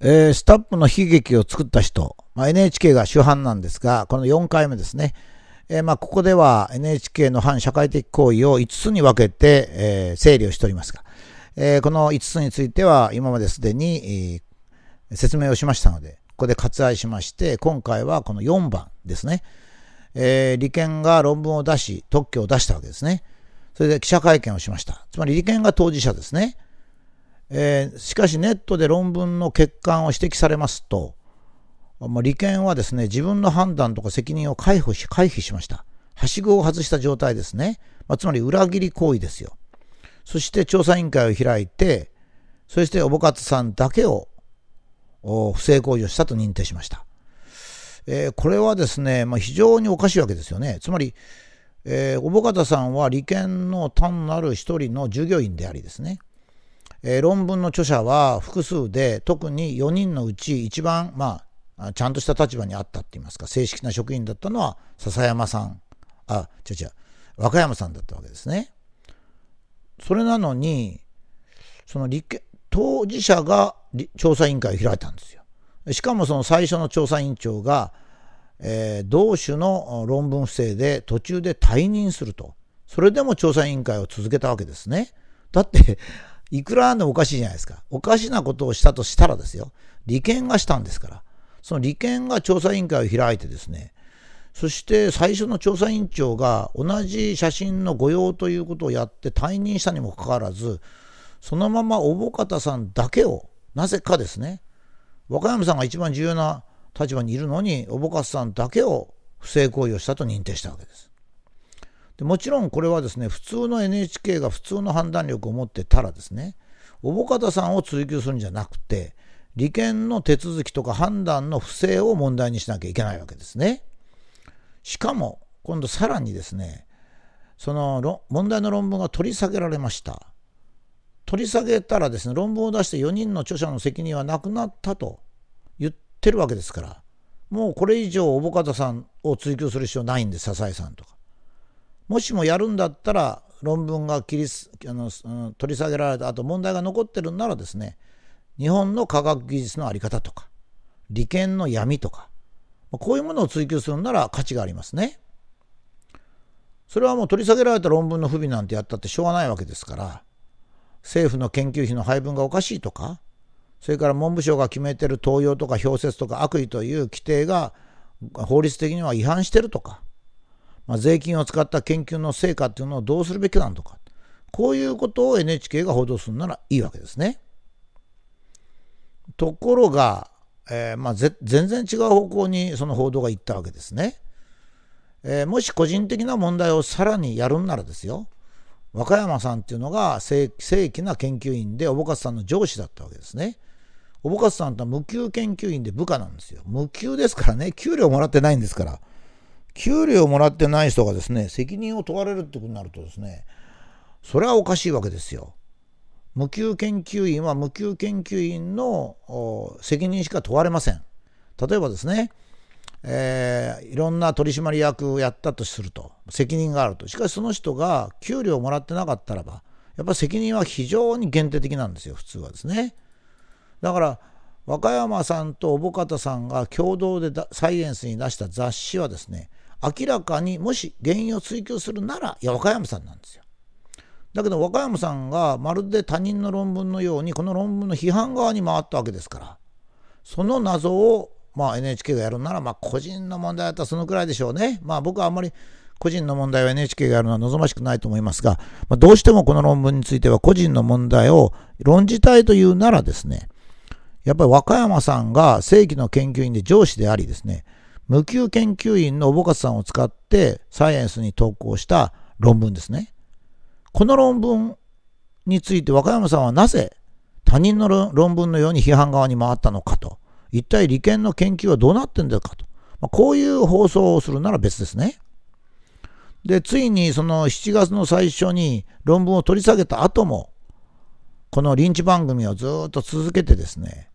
えー、スタップの悲劇を作った人、まあ、NHK が主犯なんですが、この4回目ですね。えー、まあ、ここでは NHK の反社会的行為を5つに分けて、えー、整理をしておりますが、えー、この5つについては今まですでに、えー、説明をしましたので、ここで割愛しまして、今回はこの4番ですね。えー、利権が論文を出し、特許を出したわけですね。それで記者会見をしました。つまり利権が当事者ですね。えー、しかしネットで論文の欠陥を指摘されますと、まあ、利権はですね、自分の判断とか責任を回避し回避しました。はしごを外した状態ですね。まあ、つまり裏切り行為ですよ。そして調査委員会を開いて、そしておぼかつさんだけを不正行為をしたと認定しました。えー、これはですね、まあ、非常におかしいわけですよね。つまり、えー、おぼかたさんは利権の単なる一人の従業員でありですね、えー、論文の著者は複数で、特に4人のうち一番、まあ、ちゃんとした立場にあったって言いますか、正式な職員だったのは笹山さん、あ、違う違う、和歌山さんだったわけですね。それなのに、その立当事者が調査委員会を開いたんですよ。しかもその最初の調査委員長が、えー、同種の論文不正で途中で退任すると。それでも調査委員会を続けたわけですね。だって、いくらでもおかしいじゃないですか。おかしなことをしたとしたらですよ。利権がしたんですから。その利権が調査委員会を開いてですね、そして最初の調査委員長が同じ写真の御用ということをやって退任したにもかかわらず、そのままおぼかたさんだけを、なぜかですね、和歌山さんが一番重要な立場にいるのに、おぼかたさんだけを不正行為をしたと認定したわけです。でもちろんこれはですね、普通の NHK が普通の判断力を持ってたらですね、おぼかたさんを追及するんじゃなくて、利権の手続きとか判断の不正を問題にしなきゃいけないわけですね。しかも、今度さらにですね、その問題の論文が取り下げられました。取り下げたらですね、論文を出して4人の著者の責任はなくなったと言ってるわけですから、もうこれ以上、おぼかたさんを追及する必要ないんです、笹井さんとか。もしもやるんだったら論文が切りあの取り下げられた後問題が残ってるんならですね日本の科学技術の在り方とか利権の闇とかこういうものを追求するなら価値がありますね。それはもう取り下げられた論文の不備なんてやったってしょうがないわけですから政府の研究費の配分がおかしいとかそれから文部省が決めてる盗用とか表説とか悪意という規定が法律的には違反してるとかまあ、税金を使った研究の成果っていうのをどうするべきなのか。こういうことを NHK が報道するならいいわけですね。ところが、えー、まあ、全然違う方向にその報道がいったわけですね。えー、もし個人的な問題をさらにやるんならですよ。和歌山さんっていうのが正規な研究員で、おぼかつさんの上司だったわけですね。おぼかつさんとは無給研究員で部下なんですよ。無給ですからね、給料もらってないんですから。給料をもらってない人がですね、責任を問われるってことになるとですね、それはおかしいわけですよ。無給研究員は無給研究員の責任しか問われません。例えばですね、えー、いろんな取締役をやったとすると、責任があると。しかしその人が給料をもらってなかったらば、やっぱり責任は非常に限定的なんですよ、普通はですね。だから、和歌山さんと小保方さんが共同でサイエンスに出した雑誌はですね、明らかにもし原因を追及するなら、いや、和歌山さんなんですよ。だけど和歌山さんがまるで他人の論文のようにこの論文の批判側に回ったわけですからその謎をまあ NHK がやるならまあ個人の問題だったらそのくらいでしょうねまあ僕はあんまり個人の問題を NHK がやるのは望ましくないと思いますが、まあ、どうしてもこの論文については個人の問題を論じたいというならですねやっぱり和歌山さんが正規の研究員で上司でありですね無給研究員のおぼかさんを使ってサイエンスに投稿した論文ですね。この論文について和歌山さんはなぜ他人の論文のように批判側に回ったのかと。一体利権の研究はどうなってんだかと。まあ、こういう放送をするなら別ですね。で、ついにその7月の最初に論文を取り下げた後も、このリンチ番組をずっと続けてですね、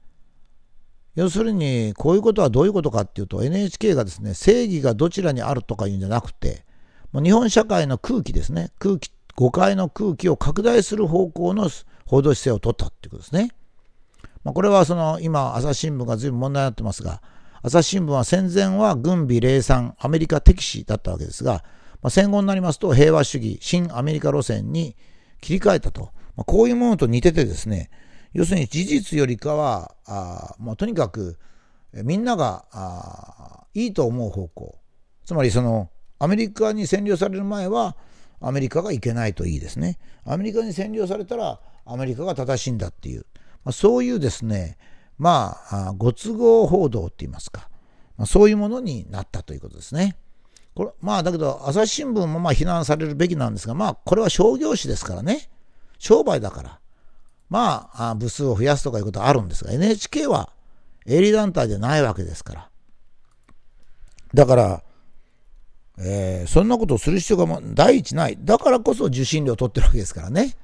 要するに、こういうことはどういうことかっていうと、NHK がですね、正義がどちらにあるとかいうんじゃなくて、もう日本社会の空気ですね、空気、誤解の空気を拡大する方向の報道姿勢を取ったっていうことですね。まあ、これはその今、朝日新聞が随分問題になってますが、朝日新聞は戦前は軍備霊産、アメリカ敵視だったわけですが、まあ、戦後になりますと平和主義、新アメリカ路線に切り替えたと。まあ、こういうものと似ててですね、要するに事実よりかは、あまあ、とにかくみんながあいいと思う方向。つまりそのアメリカに占領される前はアメリカがいけないといいですね。アメリカに占領されたらアメリカが正しいんだっていう、まあ、そういうですね、まあ、ご都合報道って言いますか、まあ、そういうものになったということですね。これまあだけど朝日新聞もまあ非難されるべきなんですがまあこれは商業誌ですからね商売だからまあ部数を増やすとかいうことはあるんですが NHK は営利団体でないわけですから。だから、えー、そんなことをする必要がも第一ない。だからこそ受信料を取ってるわけですからね。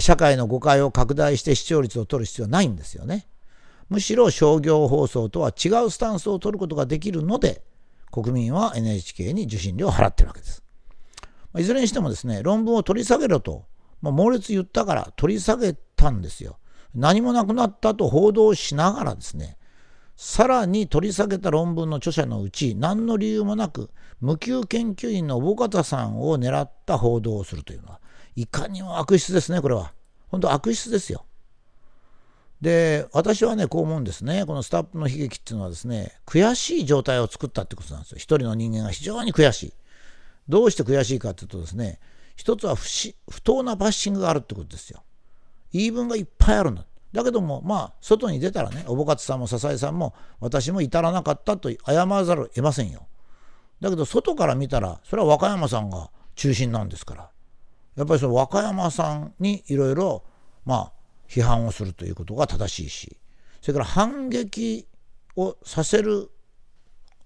社会の誤解を拡大して視聴率を取る必要はないんですよね。むしろ商業放送とは違うスタンスを取ることができるので国民は NHK に受信料を払ってるわけです。いずれにしてもですね、論文を取り下げろと、まあ、猛烈言ったから取り下げたんですよ。何もなくなったと報道しながらですね、さらに取り下げた論文の著者のうち、何の理由もなく、無給研究員の小方さんを狙った報道をするというのは、いかにも悪質ですね、これは。本当悪質ですよ。で、私はね、こう思うんですね。このスタッフの悲劇っていうのはですね、悔しい状態を作ったってことなんですよ。一人の人間が非常に悔しい。どうして悔しいかっていうとですね、一つは不不当なバッシングがあるってことですよ。言い分がいっぱいあるんだ。だけども、まあ、外に出たらね、おぼかつさんも笹井さんも、私も至らなかったと謝らざるを得ませんよ。だけど、外から見たら、それは和歌山さんが中心なんですから。やっぱりその和歌山さんにいろいろ、まあ、批判をするということが正しいしそれから反撃をさせる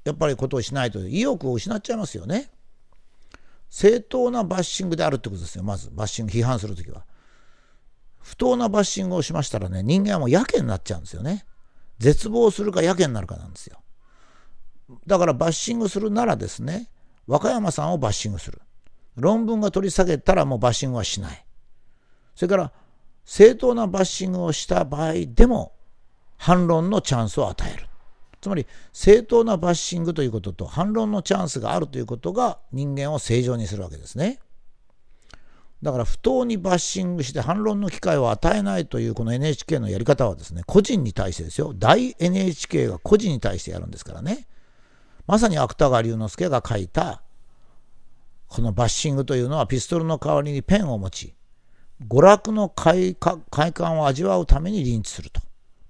やっぱりことをしないと意欲を失っちゃいますよね。正当なバッシングであるってことですよまずバッシング批判するときは。不当なバッシングをしましたらね人間はもうやけになっちゃうんですよね。絶望するかやけになるかなんですよ。だからバッシングするならですね和歌山さんをバッシングする。論文が取り下げたらもうバッシングはしない。それから正当なバッシングをした場合でも反論のチャンスを与える。つまり正当なバッシングということと反論のチャンスがあるということが人間を正常にするわけですね。だから不当にバッシングして反論の機会を与えないというこの NHK のやり方はですね、個人に対してですよ。大 NHK が個人に対してやるんですからね。まさに芥川龍之介が書いたこのバッシングというのはピストルの代わりにペンを持ち、娯楽の快感を味わうためにリンチすると、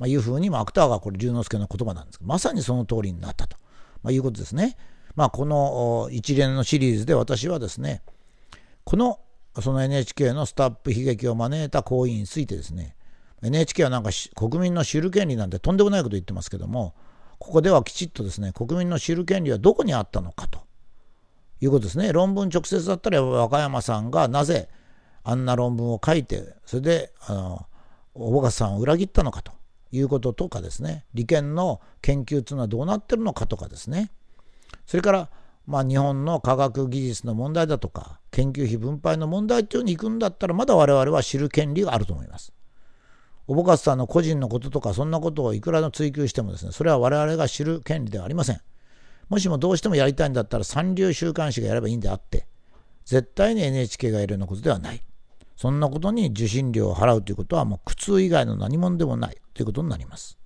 まあ、いうふうに、まあ、芥川がこれ龍之介の言葉なんですがまさにその通りになったと、まあ、いうことですね。まあ、この一連のシリーズで私はですねこのその NHK のスタップ悲劇を招いた行為についてですね NHK はなんか国民の知る権利なんてとんでもないこと言ってますけどもここではきちっとですね国民の知る権利はどこにあったのかと。いうことですね。論文直接だったら和歌山さんがなぜあんな論文を書いてそれであの小保さんを裏切ったのかと。いうこととかですね利権の研究というのはどうなってるのかとかですねそれからまあ日本の科学技術の問題だとか研究費分配の問題というのに行くんだったらまだ我々は知る権利があると思います。おぼかさんの個人のこととかそんなことをいくらの追求してもですねそれは我々が知る権利ではありません。もしもどうしてもやりたいんだったら三流週刊誌がやればいいんであって絶対に NHK がやるようなことではない。そんなことに受信料を払うということはもう苦痛以外の何者でもないということになります。